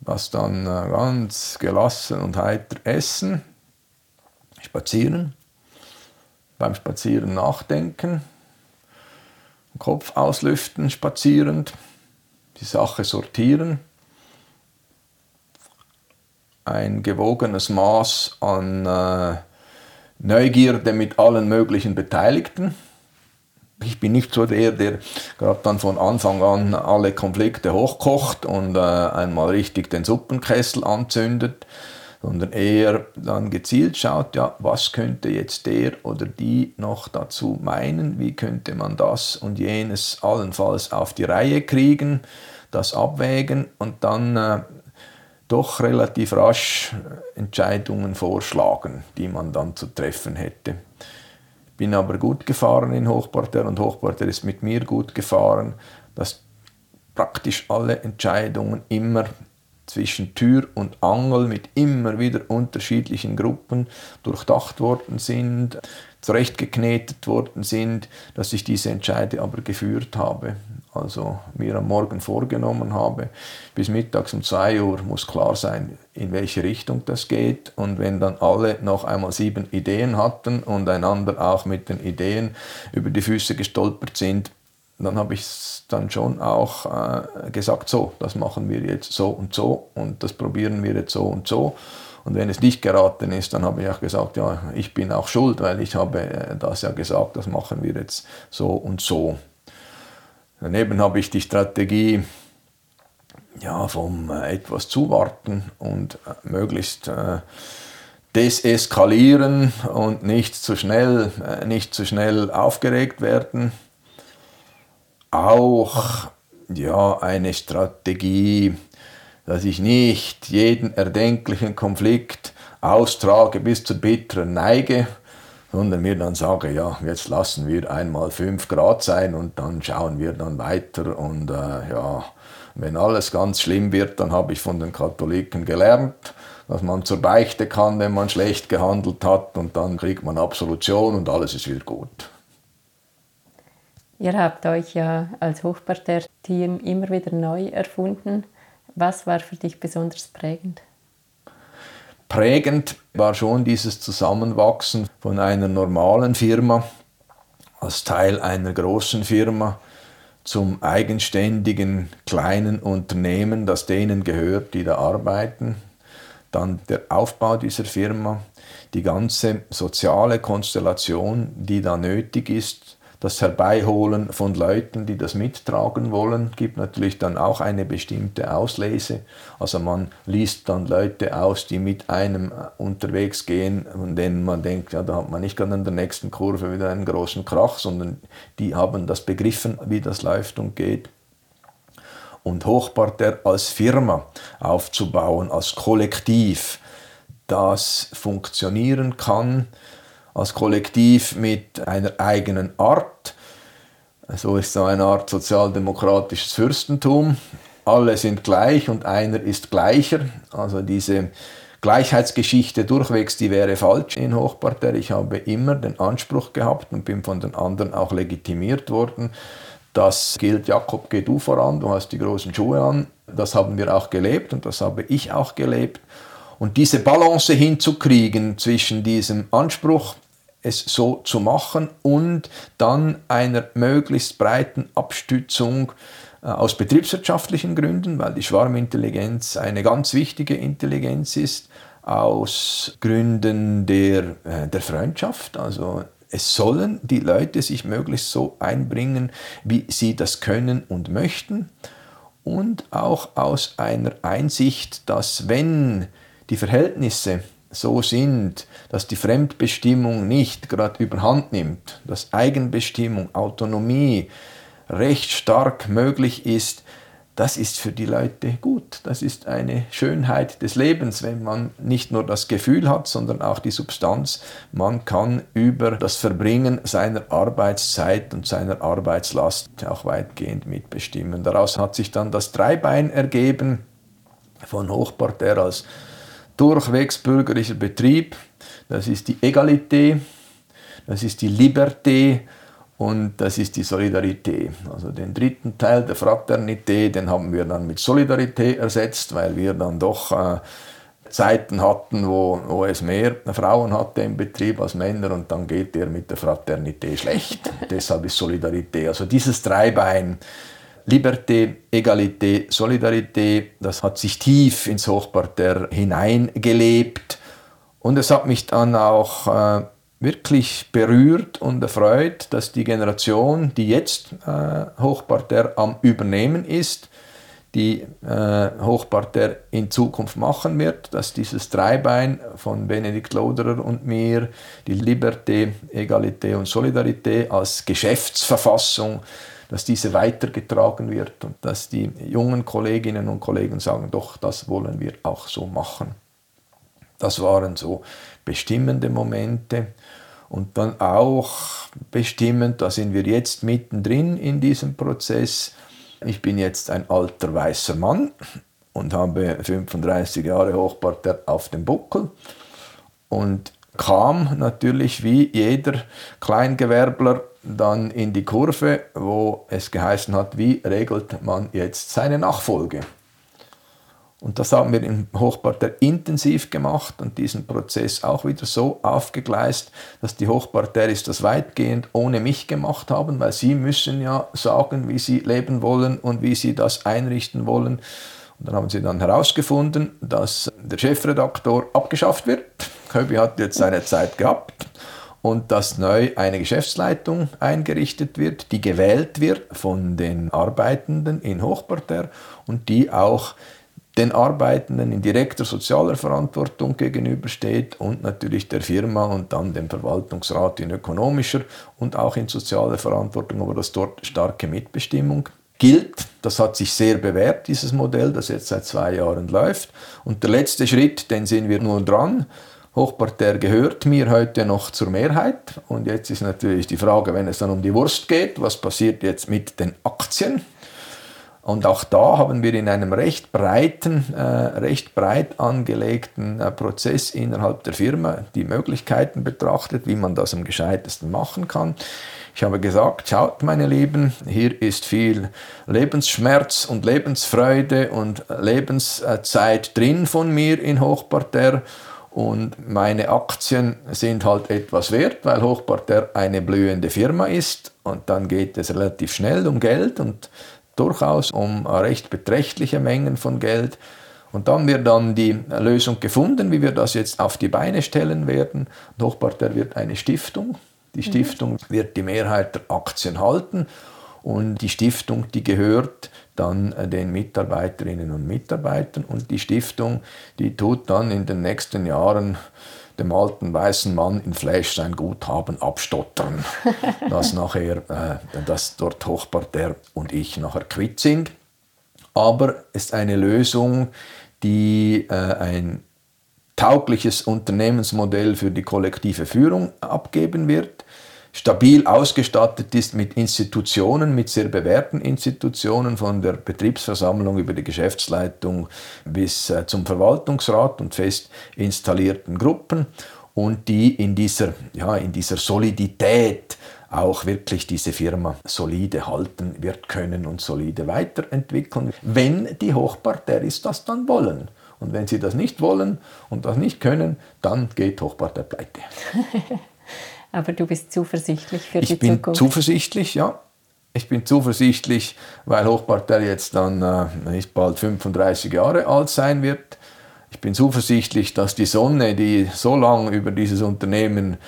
Speaker 1: was dann äh, ganz gelassen und heiter essen, spazieren, beim Spazieren nachdenken, Kopf auslüften, spazierend, die Sache sortieren ein gewogenes Maß an äh, Neugierde mit allen möglichen Beteiligten. Ich bin nicht so der, der gerade dann von Anfang an alle Konflikte hochkocht und äh, einmal richtig den Suppenkessel anzündet, sondern eher dann gezielt schaut, ja, was könnte jetzt der oder die noch dazu meinen, wie könnte man das und jenes allenfalls auf die Reihe kriegen, das abwägen und dann äh, doch relativ rasch Entscheidungen vorschlagen, die man dann zu treffen hätte. Ich bin aber gut gefahren in Hochparterre und Hochparterre ist mit mir gut gefahren, dass praktisch alle Entscheidungen immer zwischen Tür und Angel mit immer wieder unterschiedlichen Gruppen durchdacht worden sind, zurechtgeknetet worden sind, dass ich diese Entscheide aber geführt habe. Also mir am Morgen vorgenommen habe, bis mittags um 2 Uhr muss klar sein, in welche Richtung das geht. Und wenn dann alle noch einmal sieben Ideen hatten und einander auch mit den Ideen über die Füße gestolpert sind, dann habe ich dann schon auch äh, gesagt, so, das machen wir jetzt so und so und das probieren wir jetzt so und so. Und wenn es nicht geraten ist, dann habe ich auch gesagt, ja, ich bin auch schuld, weil ich habe äh, das ja gesagt, das machen wir jetzt so und so. Daneben habe ich die Strategie, ja, vom äh, etwas zuwarten und äh, möglichst äh, deseskalieren und nicht zu schnell, äh, nicht zu schnell aufgeregt werden. Auch ja, eine Strategie, dass ich nicht jeden erdenklichen Konflikt austrage bis zur bitteren Neige, sondern mir dann sage, ja, jetzt lassen wir einmal 5 Grad sein und dann schauen wir dann weiter und äh, ja, wenn alles ganz schlimm wird, dann habe ich von den Katholiken gelernt, dass man zur Beichte kann, wenn man schlecht gehandelt hat und dann kriegt man Absolution und alles ist wieder gut.
Speaker 2: Ihr habt euch ja als Hochparterre-Team immer wieder neu erfunden. Was war für dich besonders prägend?
Speaker 1: Prägend war schon dieses Zusammenwachsen von einer normalen Firma als Teil einer großen Firma zum eigenständigen kleinen Unternehmen, das denen gehört, die da arbeiten. Dann der Aufbau dieser Firma, die ganze soziale Konstellation, die da nötig ist, das Herbeiholen von Leuten, die das mittragen wollen, gibt natürlich dann auch eine bestimmte Auslese. Also man liest dann Leute aus, die mit einem unterwegs gehen, von denen man denkt, ja, da hat man nicht gerade an der nächsten Kurve wieder einen großen Krach, sondern die haben das begriffen, wie das läuft und geht. Und Hochparterre als Firma aufzubauen, als Kollektiv, das funktionieren kann, als Kollektiv mit einer eigenen Art. So ist so eine Art sozialdemokratisches Fürstentum. Alle sind gleich und einer ist gleicher. Also diese Gleichheitsgeschichte durchwegs, die wäre falsch in Hochparterre. Ich habe immer den Anspruch gehabt und bin von den anderen auch legitimiert worden. Das gilt, Jakob, geh du voran, du hast die großen Schuhe an. Das haben wir auch gelebt und das habe ich auch gelebt. Und diese Balance hinzukriegen zwischen diesem Anspruch, es so zu machen und dann einer möglichst breiten Abstützung äh, aus betriebswirtschaftlichen Gründen, weil die Schwarmintelligenz eine ganz wichtige Intelligenz ist, aus Gründen der, äh, der Freundschaft. Also es sollen die Leute sich möglichst so einbringen, wie sie das können und möchten. Und auch aus einer Einsicht, dass wenn die Verhältnisse so sind, dass die Fremdbestimmung nicht gerade überhand nimmt, dass Eigenbestimmung, Autonomie recht stark möglich ist, das ist für die Leute gut. Das ist eine Schönheit des Lebens, wenn man nicht nur das Gefühl hat, sondern auch die Substanz. Man kann über das Verbringen seiner Arbeitszeit und seiner Arbeitslast auch weitgehend mitbestimmen. Daraus hat sich dann das Dreibein ergeben von Hochparterre als durchwegs bürgerlicher Betrieb. Das ist die Egalité, das ist die Liberté und das ist die Solidarität. Also den dritten Teil der Fraternität, den haben wir dann mit Solidarität ersetzt, weil wir dann doch äh, Zeiten hatten, wo, wo es mehr Frauen hatte im Betrieb als Männer und dann geht der mit der Fraternität schlecht. Deshalb ist Solidarität. Also dieses Dreibein, Liberté, Egalité, Solidarität, das hat sich tief ins Hochparterre hineingelebt. Und es hat mich dann auch äh, wirklich berührt und erfreut, dass die Generation, die jetzt äh, Hochparterre am Übernehmen ist, die äh, Hochparterre in Zukunft machen wird, dass dieses Dreibein von Benedikt Loderer und mir, die Liberté, Egalité und Solidarität als Geschäftsverfassung, dass diese weitergetragen wird und dass die jungen Kolleginnen und Kollegen sagen, doch, das wollen wir auch so machen. Das waren so bestimmende Momente. Und dann auch bestimmend, da sind wir jetzt mittendrin in diesem Prozess. Ich bin jetzt ein alter weißer Mann und habe 35 Jahre Hochparterre auf dem Buckel und kam natürlich wie jeder Kleingewerbler dann in die Kurve, wo es geheißen hat, wie regelt man jetzt seine Nachfolge. Und das haben wir im Hochparterre intensiv gemacht und diesen Prozess auch wieder so aufgegleist, dass die Hochparterres das weitgehend ohne mich gemacht haben, weil sie müssen ja sagen, wie sie leben wollen und wie sie das einrichten wollen. Und dann haben sie dann herausgefunden, dass der Chefredaktor abgeschafft wird. Köbi hat jetzt seine Zeit gehabt und dass neu eine Geschäftsleitung eingerichtet wird, die gewählt wird von den Arbeitenden in Hochparterre und die auch den Arbeitenden in direkter sozialer Verantwortung gegenübersteht und natürlich der Firma und dann dem Verwaltungsrat in ökonomischer und auch in sozialer Verantwortung, aber dass dort starke Mitbestimmung gilt. Das hat sich sehr bewährt, dieses Modell, das jetzt seit zwei Jahren läuft. Und der letzte Schritt, den sind wir nun dran. Hochparterre gehört mir heute noch zur Mehrheit. Und jetzt ist natürlich die Frage, wenn es dann um die Wurst geht, was passiert jetzt mit den Aktien? Und auch da haben wir in einem recht breiten, äh, recht breit angelegten äh, Prozess innerhalb der Firma die Möglichkeiten betrachtet, wie man das am gescheitesten machen kann. Ich habe gesagt, schaut meine Lieben, hier ist viel Lebensschmerz und Lebensfreude und Lebenszeit drin von mir in Hochparterre und meine Aktien sind halt etwas wert, weil Hochparterre eine blühende Firma ist und dann geht es relativ schnell um Geld und durchaus um recht beträchtliche Mengen von Geld. Und dann wird dann die Lösung gefunden, wie wir das jetzt auf die Beine stellen werden. Hochparterre wird eine Stiftung. Die mhm. Stiftung mhm. wird die Mehrheit der Aktien halten und die Stiftung, die gehört dann den Mitarbeiterinnen und Mitarbeitern. Und die Stiftung, die tut dann in den nächsten Jahren dem alten weißen Mann in Fleisch sein Guthaben abstottern, dass nachher, äh, dass dort Hochparterre und ich nachher quitt sind. Aber es ist eine Lösung, die äh, ein taugliches Unternehmensmodell für die kollektive Führung abgeben wird, stabil ausgestattet ist mit Institutionen, mit sehr bewährten Institutionen, von der Betriebsversammlung über die Geschäftsleitung bis äh, zum Verwaltungsrat und fest installierten Gruppen und die in dieser, ja, in dieser Solidität auch wirklich diese Firma solide halten wird können und solide weiterentwickeln, wenn die Hochparteris das dann wollen. Und wenn sie das nicht wollen und das nicht können, dann geht Hochpartei pleite.
Speaker 2: Aber du bist zuversichtlich für
Speaker 1: ich
Speaker 2: die
Speaker 1: Zukunft?
Speaker 2: Ich bin
Speaker 1: zuversichtlich, ja. Ich bin zuversichtlich, weil Hochpartei jetzt dann äh, bald 35 Jahre alt sein wird. Ich bin zuversichtlich, dass die Sonne, die so lange über dieses Unternehmen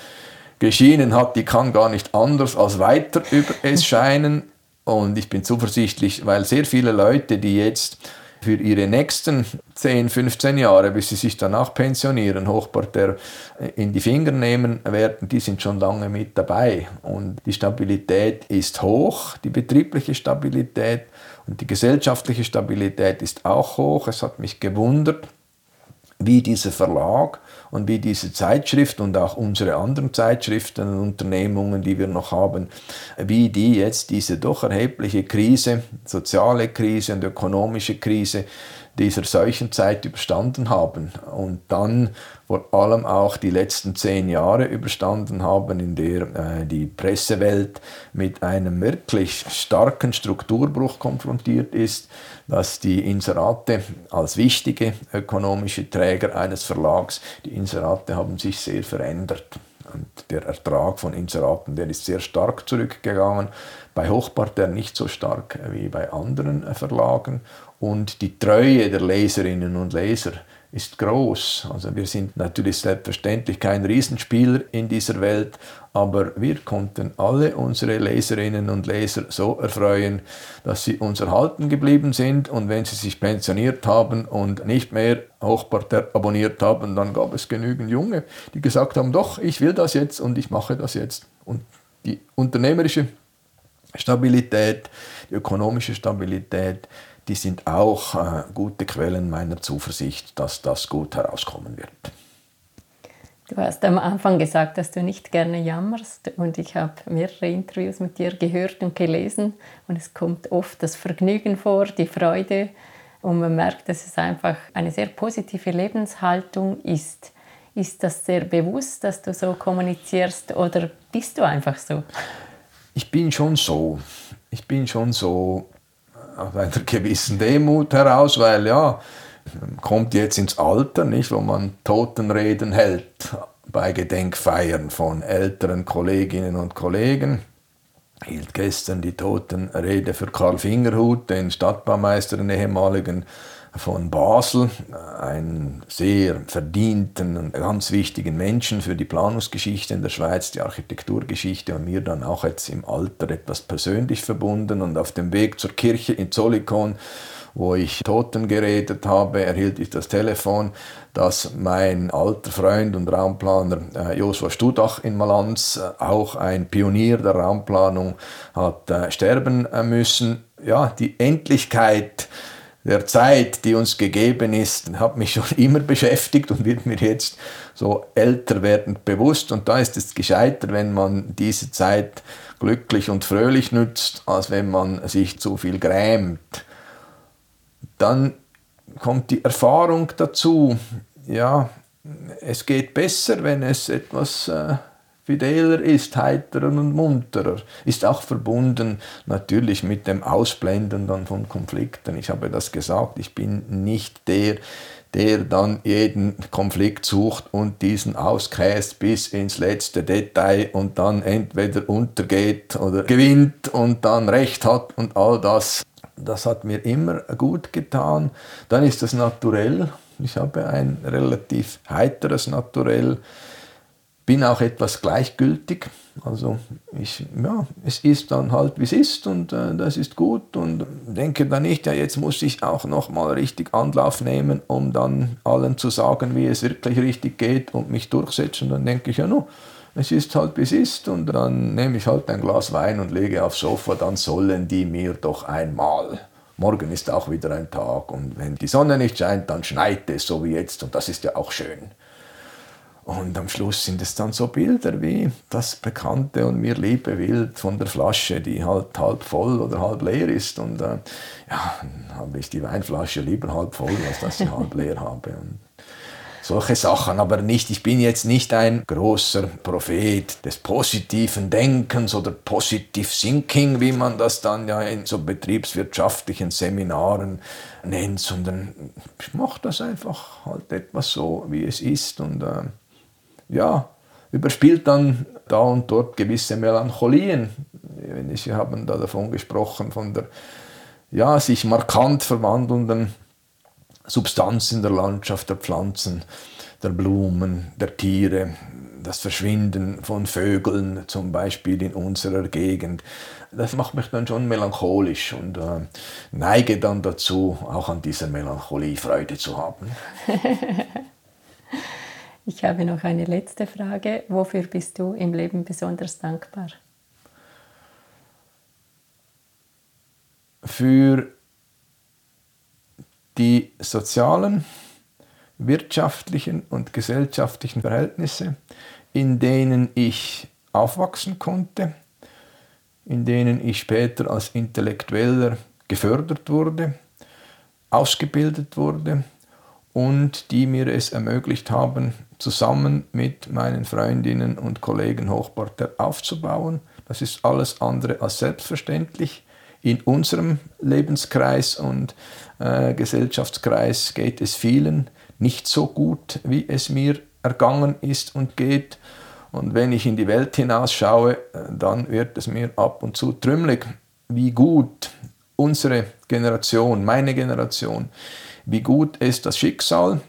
Speaker 1: geschienen hat, die kann gar nicht anders als weiter über es scheinen. Und ich bin zuversichtlich, weil sehr viele Leute, die jetzt für ihre nächsten 10, 15 Jahre, bis sie sich danach pensionieren, Hochparterre in die Finger nehmen werden, die sind schon lange mit dabei. Und die Stabilität ist hoch, die betriebliche Stabilität. Und die gesellschaftliche Stabilität ist auch hoch. Es hat mich gewundert, wie dieser Verlag und wie diese Zeitschrift und auch unsere anderen Zeitschriften und Unternehmungen, die wir noch haben, wie die jetzt diese doch erhebliche Krise, soziale Krise und ökonomische Krise dieser Seuchenzeit überstanden haben und dann vor allem auch die letzten zehn Jahre überstanden haben, in der äh, die Pressewelt mit einem wirklich starken Strukturbruch konfrontiert ist, dass die Inserate als wichtige ökonomische Träger eines Verlags, die Inserate haben sich sehr verändert. Und der Ertrag von Inseraten, der ist sehr stark zurückgegangen. Bei Hochparterre nicht so stark wie bei anderen Verlagen. Und die Treue der Leserinnen und Leser ist groß. Also wir sind natürlich selbstverständlich kein Riesenspieler in dieser Welt, aber wir konnten alle unsere Leserinnen und Leser so erfreuen, dass sie uns erhalten geblieben sind und wenn sie sich pensioniert haben und nicht mehr Hochparterre abonniert haben, dann gab es genügend Junge, die gesagt haben, doch, ich will das jetzt und ich mache das jetzt. Und die unternehmerische Stabilität, die ökonomische Stabilität, die sind auch äh, gute Quellen meiner Zuversicht, dass das gut herauskommen wird.
Speaker 2: Du hast am Anfang gesagt, dass du nicht gerne jammerst und ich habe mehrere Interviews mit dir gehört und gelesen und es kommt oft das Vergnügen vor, die Freude und man merkt, dass es einfach eine sehr positive Lebenshaltung ist. Ist das sehr bewusst, dass du so kommunizierst oder bist du einfach so?
Speaker 1: Ich bin schon so. Ich bin schon so aus einer gewissen Demut heraus, weil ja, kommt jetzt ins Alter, nicht, wo man Totenreden hält bei Gedenkfeiern von älteren Kolleginnen und Kollegen. Hielt gestern die Totenrede für Karl Fingerhut, den Stadtbaumeister, den ehemaligen von Basel, einen sehr verdienten und ganz wichtigen Menschen für die Planungsgeschichte in der Schweiz, die Architekturgeschichte und mir dann auch jetzt im Alter etwas persönlich verbunden und auf dem Weg zur Kirche in Zolikon wo ich Toten geredet habe, erhielt ich das Telefon, dass mein alter Freund und Raumplaner äh, Joshua Studach in Malanz, äh, auch ein Pionier der Raumplanung, hat äh, sterben äh, müssen. Ja, die Endlichkeit der Zeit, die uns gegeben ist, hat mich schon immer beschäftigt und wird mir jetzt so älter werdend bewusst. Und da ist es gescheiter, wenn man diese Zeit glücklich und fröhlich nützt, als wenn man sich zu viel grämt. Dann kommt die Erfahrung dazu. Ja, es geht besser, wenn es etwas äh, fideler ist, heiterer und munterer, ist auch verbunden natürlich mit dem Ausblenden dann von Konflikten. Ich habe das gesagt, ich bin nicht der, der dann jeden Konflikt sucht und diesen auskäst bis ins letzte Detail und dann entweder untergeht oder gewinnt und dann Recht hat und all das. Das hat mir immer gut getan. Dann ist das naturell. Ich habe ein relativ heiteres Naturell bin auch etwas gleichgültig. Also ich, ja, es ist dann halt, wie es ist und äh, das ist gut und denke dann nicht, ja, jetzt muss ich auch nochmal richtig Anlauf nehmen, um dann allen zu sagen, wie es wirklich richtig geht und mich durchsetzen. Dann denke ich, ja, no, es ist halt, wie es ist und dann nehme ich halt ein Glas Wein und lege aufs Sofa, dann sollen die mir doch einmal. Morgen ist auch wieder ein Tag und wenn die Sonne nicht scheint, dann schneit es so wie jetzt und das ist ja auch schön. Und am Schluss sind es dann so Bilder wie das bekannte und mir liebe Bild von der Flasche, die halt halb voll oder halb leer ist. Und äh, ja, dann habe ich die Weinflasche lieber halb voll, als dass ich halb leer habe. Und solche Sachen, aber nicht, ich bin jetzt nicht ein großer Prophet des positiven Denkens oder Positive Thinking, wie man das dann ja in so betriebswirtschaftlichen Seminaren nennt, sondern ich mache das einfach halt etwas so, wie es ist und äh, ja, überspielt dann da und dort gewisse Melancholien. Sie haben da davon gesprochen, von der ja, sich markant verwandelnden Substanz in der Landschaft der Pflanzen, der Blumen, der Tiere, das Verschwinden von Vögeln zum Beispiel in unserer Gegend. Das macht mich dann schon melancholisch und äh, neige dann dazu, auch an dieser Melancholie Freude zu haben.
Speaker 2: Ich habe noch eine letzte Frage. Wofür bist du im Leben besonders dankbar?
Speaker 1: Für die sozialen, wirtschaftlichen und gesellschaftlichen Verhältnisse, in denen ich aufwachsen konnte, in denen ich später als Intellektueller gefördert wurde, ausgebildet wurde und die mir es ermöglicht haben, zusammen mit meinen Freundinnen und Kollegen Hochparter aufzubauen. Das ist alles andere als selbstverständlich. In unserem Lebenskreis und äh, Gesellschaftskreis geht es vielen nicht so gut, wie es mir ergangen ist und geht. Und wenn ich in die Welt hinausschaue, äh, dann wird es mir ab und zu trümmelig, wie gut unsere Generation, meine Generation, wie gut es das Schicksal,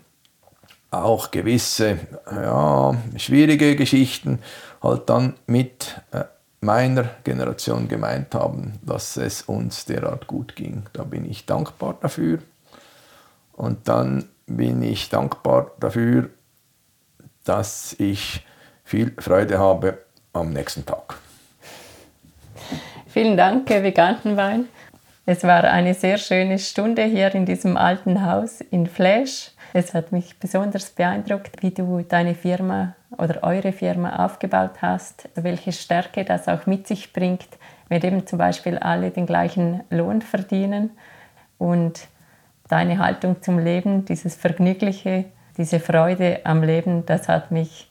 Speaker 1: auch gewisse ja, schwierige Geschichten halt dann mit äh, meiner Generation gemeint haben, dass es uns derart gut ging. Da bin ich dankbar dafür. Und dann bin ich dankbar dafür, dass ich viel Freude habe am nächsten Tag.
Speaker 2: Vielen Dank, Kevin Gantenwein. Es war eine sehr schöne Stunde hier in diesem alten Haus in Flash. Es hat mich besonders beeindruckt, wie du deine Firma oder eure Firma aufgebaut hast, welche Stärke das auch mit sich bringt, wenn eben zum Beispiel alle den gleichen Lohn verdienen und deine Haltung zum Leben, dieses Vergnügliche, diese Freude am Leben, das hat mich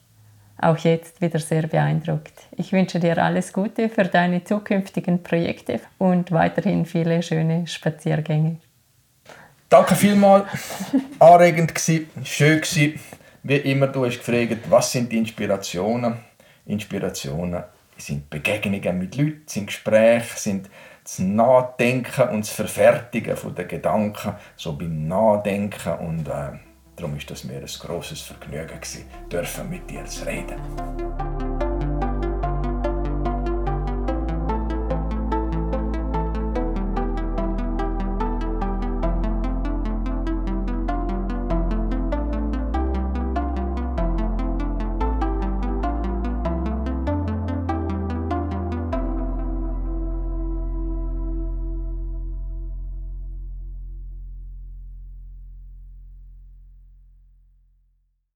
Speaker 2: auch jetzt wieder sehr beeindruckt. Ich wünsche dir alles Gute für deine zukünftigen Projekte und weiterhin viele schöne Spaziergänge.
Speaker 1: Danke vielmals. Anregend gewesen, schön gewesen. Wie immer, du hast gefragt, was sind Inspirationen? Inspirationen sind Begegnungen mit Leuten, sind Gespräche, sind das Nachdenken und das Verfertigen der Gedanken, so beim Nachdenken. Und äh, darum ist das mir ein großes Vergnügen gewesen, dürfen mit dir zu reden.